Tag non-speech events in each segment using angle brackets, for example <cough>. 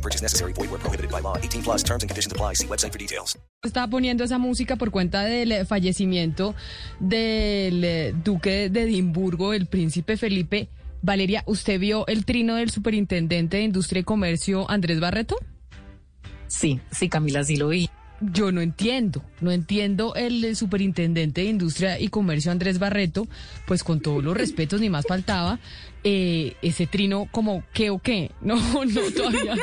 No purchase necessary. Void where prohibited by law. 18 plus terms and conditions apply. See website for details. Está poniendo esa música por cuenta del eh, fallecimiento del eh, duque de Edimburgo, el príncipe Felipe. Valeria, ¿usted vio el trino del superintendente de Industria y Comercio, Andrés Barreto? Sí, sí, Camila, sí lo vi. Yo no entiendo, no entiendo el superintendente de Industria y Comercio Andrés Barreto, pues con todos los respetos, ni más faltaba, eh, ese trino como qué o qué. <laughs> No, no, todavía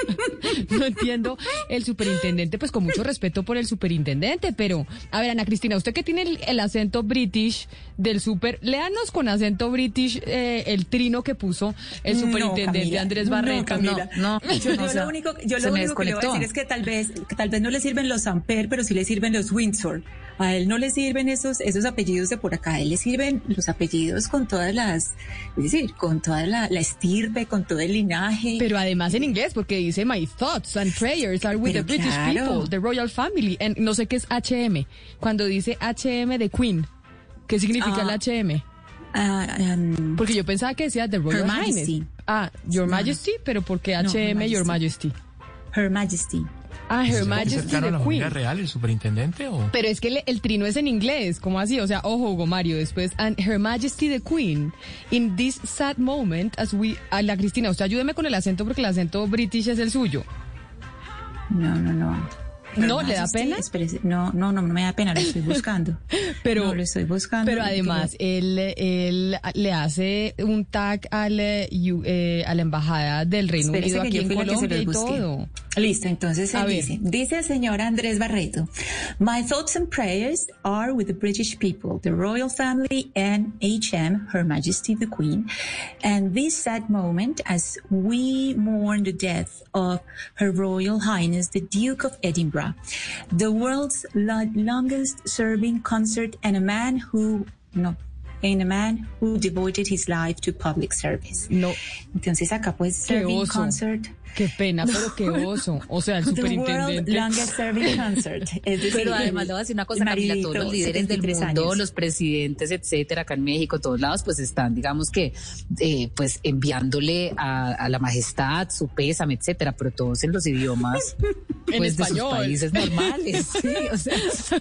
no entiendo el superintendente, pues con mucho respeto por el superintendente, pero a ver, Ana Cristina, usted que tiene el, el acento british del super, léanos con acento british eh, el trino que puso el No, superintendente Camila, Andrés no, Barreto. Camila. No, no, yo lo único, yo lo único que le voy a decir es que tal vez, que tal vez no le sirven los Pero sí le sirven los Windsor. A él no le sirven esos, esos apellidos de por acá, a él le sirven los apellidos con todas las, es decir, con toda la, la estirpe, con todo el linaje. Pero además en inglés, porque dice My thoughts and prayers are with Pero the British claro. people, the royal family. And no sé qué es HM. Cuando dice HM de Queen, ¿qué significa Ah. el HM? Ah, um, Porque yo pensaba que decía The Royal Her Majesty. Highness. Ah, Your No. Majesty, pero ¿por qué No, Her HM Your Majesty? Her Majesty. Ah, Her ¿Es Majesty the la Queen. real, el superintendente? O? Pero es que le- el trino es en inglés, ¿cómo así? O sea, ojo, Hugo Mario, después, and Her Majesty the Queen, in this sad moment, as we, a la Cristina, usted ayúdeme con el acento porque el acento british es el suyo. No, no, no. ¿No? ¿Le da pena? espérese, no, no, no, no me da pena, lo estoy <laughs> buscando. Pero, No, lo estoy buscando. Pero además, él, él le hace un tag al, eh, eh, a la embajada del Reino Unido aquí en Colombia y todo. Listo, entonces él dice, dice el señor Andrés Barreto, My thoughts and prayers are with the British people, the royal family and HM, Her Majesty the Queen, and this sad moment as we mourn the death of Her Royal Highness the Duke of Edinburgh, the world's lo- longest serving consort and a man who, no, and a man who devoted his life to public service. No, Entonces acá pues serving concert. Qué pena, pero qué oso. O sea, el The world superintendente. longest serving concert. Es decir, Pero además le voy a decir una cosa, Camila, todos los líderes del 73 mundo, años. los presidentes, etcétera, acá en México, todos lados, pues están, digamos que, eh, pues enviándole a, a la majestad su pésame, etcétera, pero todos en los idiomas, <laughs> En pues de sus español. países normales, <laughs> sí, o sea,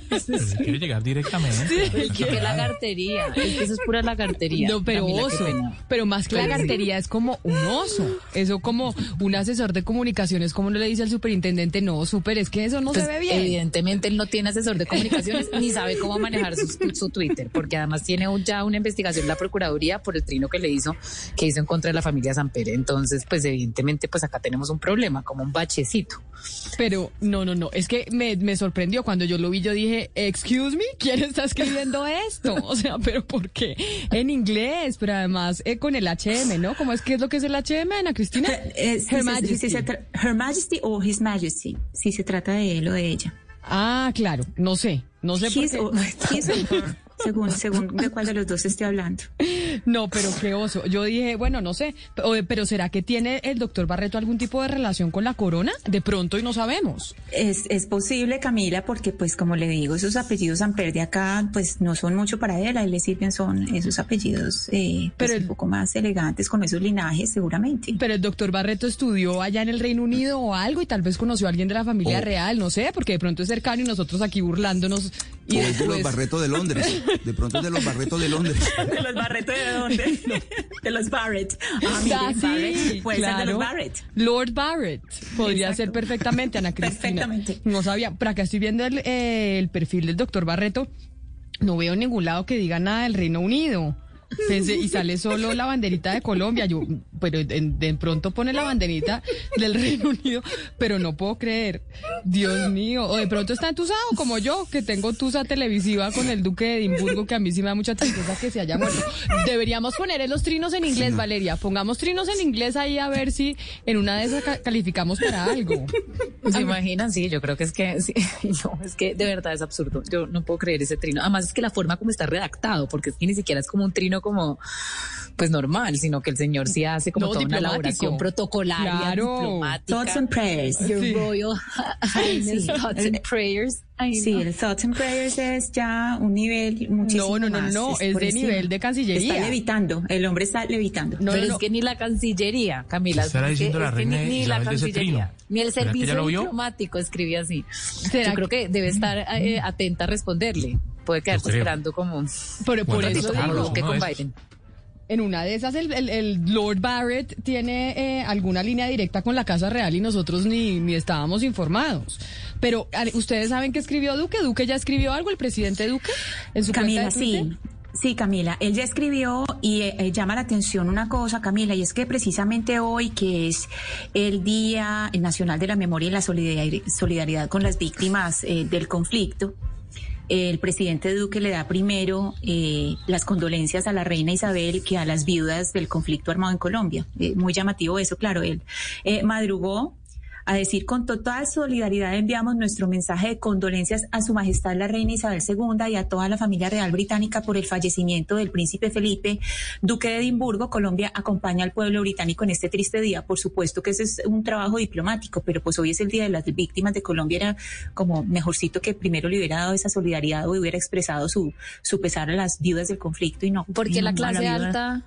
Pero él quiere llegar directamente. pues, qué lagartería, es que eso es pura lagartería. No, pero Camila, oso. Pero más que Pero sí. lagartería es como un oso. Eso como un asesor de comunicaciones, como le dice al superintendente, no, super, es que eso no Pues, se ve bien. Evidentemente él no tiene asesor de comunicaciones ni sabe cómo manejar su, su Twitter, porque además tiene un- ya una investigación en la Procuraduría por el trino que le hizo, que hizo en contra de la familia Samper. Entonces, pues evidentemente, pues acá tenemos un problema, como un bachecito. Pero no, no, no, es que me, me sorprendió cuando yo lo vi, yo dije, excuse me, ¿quién está escribiendo esto? O sea, <laughs> pero ¿por qué? En inglés, pero además eh, con el HM, ¿no? ¿Cómo es que es lo que es el HM, Ana Cristina? Eh, si Her si Majesty. se tra- Her Majesty o His Majesty, si se trata de él o de ella. Ah, claro, no sé, no sé por qué. o- <laughs> his según, según de cuál de los dos esté hablando. No, pero qué oso. Yo dije, bueno, no sé, pero ¿será que tiene el doctor Barreto algún tipo de relación con la corona? De pronto y no sabemos. Es, es posible, Camila, porque pues como le digo, esos apellidos Amper de acá, pues no son mucho para él, a él le sirven son esos apellidos eh, pues, Pero el- un poco más elegantes, con esos linajes seguramente. Pero el doctor Barreto estudió allá en el Reino Unido o algo y tal vez conoció a alguien de la familia Oh. real, no sé, porque de pronto es cercano y nosotros aquí burlándonos. Y o es de los Barretos de Londres. <laughs> De pronto es de los Barretos de Londres. <laughs> ¿De los Barrett de dónde? <laughs> De los Barrett. Ah, Ah, sí, Barrett. Puede ser de claro. los Barrett. Lord Barrett. Podría Exacto. ser perfectamente, Ana Cristina. Perfectamente. No sabía. Pero acá estoy viendo el, eh, el perfil del doctor Barreto. No veo en ningún lado que diga nada del Reino Unido. Pensé, y sale solo la banderita de Colombia. Yo, pero de, de pronto pone la banderita del Reino Unido, pero no puedo creer. Dios mío. O de pronto está entusado como yo, que tengo tusa televisiva con el Duque de Edimburgo, que a mí sí me da mucha tristeza que se haya muerto. Deberíamos poner los trinos en inglés, Valeria. Pongamos trinos en inglés ahí a ver si en una de esas ca- calificamos para algo. <laughs> ¿Se imaginan? Sí, yo creo que es que, sí, <laughs> no, es que de verdad es absurdo. Yo no puedo creer ese trino. Además es que la forma como está redactado, porque es que ni siquiera es como un trino como, pues normal, sino que el señor sí hace como No, toda una elaboración protocolaria, Claro. diplomática. Thoughts and prayers. Your Sí. Royal Highness Sí. Thoughts and Prayers. Ay, Sí, no. el Thoughts and Prayers es ya un nivel muchísimo No, no, no, más, no, es por de encima. nivel de Cancillería. Está levitando, el hombre está levitando. No, pero no, no. es que ni la Cancillería, Camila. Estará es diciendo la es reina ni, ni la Cancillería, ni el ¿Será que servicio diplomático escribe así. ¿Será Yo creo que debe estar eh, atenta a responderle. Puede quedarse creo. esperando como Por, por eso claro, digo, que con de Biden. En una de esas, el, el- el Lord Barrett tiene eh, alguna línea directa con la Casa Real y nosotros ni, ni estábamos informados. Pero, ¿ale- ¿ustedes saben qué escribió Duque? ¿Duque ya escribió algo, el presidente Duque? En su Camila, cuenta de Twitter? sí. Sí, Camila, él ya escribió y eh, eh, llama la atención una cosa, Camila, y es que precisamente hoy, que es el Día Nacional de la Memoria y la Solidaridad, solidaridad con las víctimas eh, del conflicto, el presidente Duque le da primero eh, las condolencias a la reina Isabel que a las viudas del conflicto armado en Colombia. Eh, muy llamativo eso, claro, él eh, madrugó a decir con total solidaridad enviamos nuestro mensaje de condolencias a Su Majestad la Reina Isabel II y a toda la familia real británica por el fallecimiento del príncipe Felipe, duque de Edimburgo. Colombia acompaña al pueblo británico en este triste día. Por supuesto que ese es un trabajo diplomático, pero pues hoy es el Día de las Víctimas de Colombia. Era como mejorcito que primero le hubiera dado esa solidaridad o hubiera expresado su, su pesar a las viudas del conflicto y no. Porque y la no clase alta,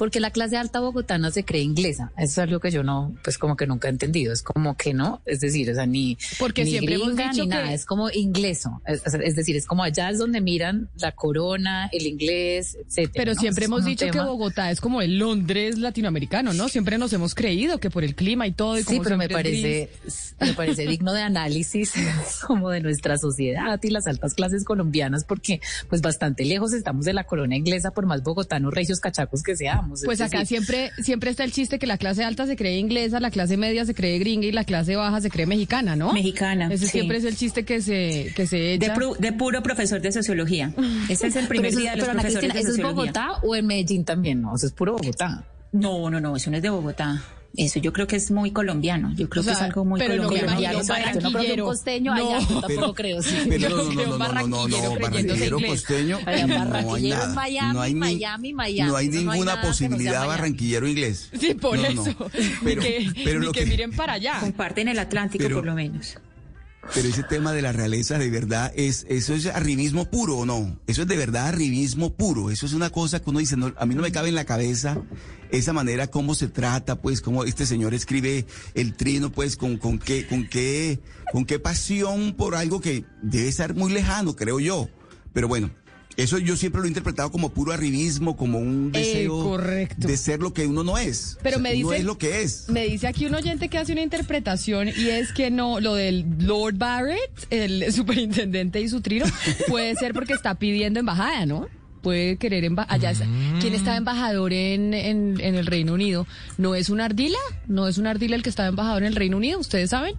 porque la clase alta bogotana se cree inglesa. Eso es algo que yo no, pues como que nunca he entendido. Es como que no, es decir, o sea, ni, Porque ni siempre hemos gringa, dicho ni que- nada, es como ingleso. Es, es decir, es como allá es donde miran la corona, el inglés, etcétera. Pero ¿no? siempre Es hemos dicho que. Bogotá es como el Londres latinoamericano, ¿no? Siempre nos hemos creído que por el clima y todo. Y Sí, pero me parece, gris. me parece digno de análisis <laughs> como de nuestra sociedad y las altas clases colombianas, porque pues bastante lejos estamos de la corona inglesa, por más bogotanos, regios, cachacos que seamos. Es Pues acá siempre, siempre está el chiste que la clase alta se cree inglesa, la clase media se cree gringa y la clase baja se cree mexicana, ¿no? Mexicana, Ese sí. siempre es el chiste que se, que se De, echa. pru- de puro profesor de sociología. Ese es el primer eso, día de los pero profesores Cristina, de ¿eso es sociología. Bogotá o en Medellín también? No, eso es puro Bogotá. No, no, no, eso no es de Bogotá. Eso yo creo que es muy colombiano. Yo creo O sea, que es algo muy pero no colombiano. no creo que un barranquillero. costeño No. <laughs> allá, tampoco creo, sí. Pero Yo no, no, creo no, no, no, no, barranquillero no, barranquillero costeño, no hay barranquillero nada. Miami, no hay ni- Miami, Miami, No hay no ninguna no posibilidad barranquillero inglés. Sí, por No, no. eso. <laughs> Pero, ni que, pero ni lo que que, miren para allá. Comparten el Atlántico Pero- por lo menos. Pero ese tema de la realeza de verdad es eso es arribismo puro o no? Eso es de verdad arribismo puro. Eso es una cosa que uno dice, no, a mí no me cabe en la cabeza esa manera cómo se trata, pues cómo este señor escribe el trino, pues con con qué con qué con qué pasión por algo que debe ser muy lejano, creo yo. Pero bueno, eso yo siempre lo he interpretado como puro arribismo, como un Eh, deseo de ser lo que uno no es. Pero O sea, me uno dice- es lo que es. Me dice aquí un oyente que hace una interpretación y es que no, lo del Lord Barrett, el <laughs> superintendente y su trino, puede ser porque está pidiendo embajada, ¿no? Puede querer emba allá. está- ¿Quién está embajador en, en, en el Reino Unido? ¿No es un ardila? ¿No es un ardila el que está embajador en el Reino Unido? ¿Ustedes saben?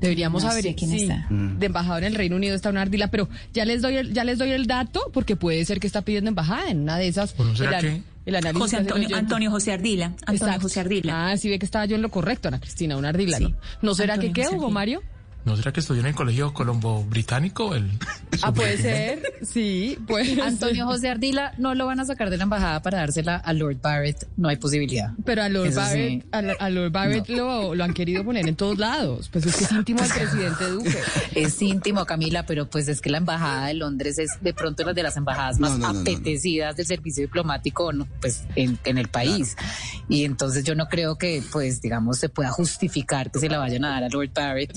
Deberíamos No saber sé quién sí, está. Mm. De embajador en el Reino Unido está una ardila, pero ya les doy el, ya les doy el dato porque puede ser que está pidiendo embajada en una de esas. Bueno, ¿será el, que- el análisis José Antonio, José Ardila. Antonio Exacto. José Ardila. Ah, sí ve que estaba yo en lo correcto, Ana Cristina, una ardila, Sí. ¿no? ¿No será Antonio que qué, José Hugo Ardila. Mario? ¿No será que estudió en el colegio Colombo Británico? El <laughs> Ah, puede ser, sí, puede <laughs> Antonio ser. José Ardila no lo van a sacar de la embajada para dársela a Lord Barrett, no hay posibilidad. Pero a Lord Eso sí. Barrett, a, la- a Lord Barrett lo, lo han querido poner en todos lados. Pues es que es íntimo del presidente Duque. <laughs> Es íntimo, Camila, pero pues es que la embajada de Londres es de pronto una de las embajadas más No, no, no, no, no. apetecidas del servicio diplomático, ¿no? pues en, en el país. Y entonces yo no creo que, pues, digamos, se pueda justificar que se la vayan a dar a Lord Barrett.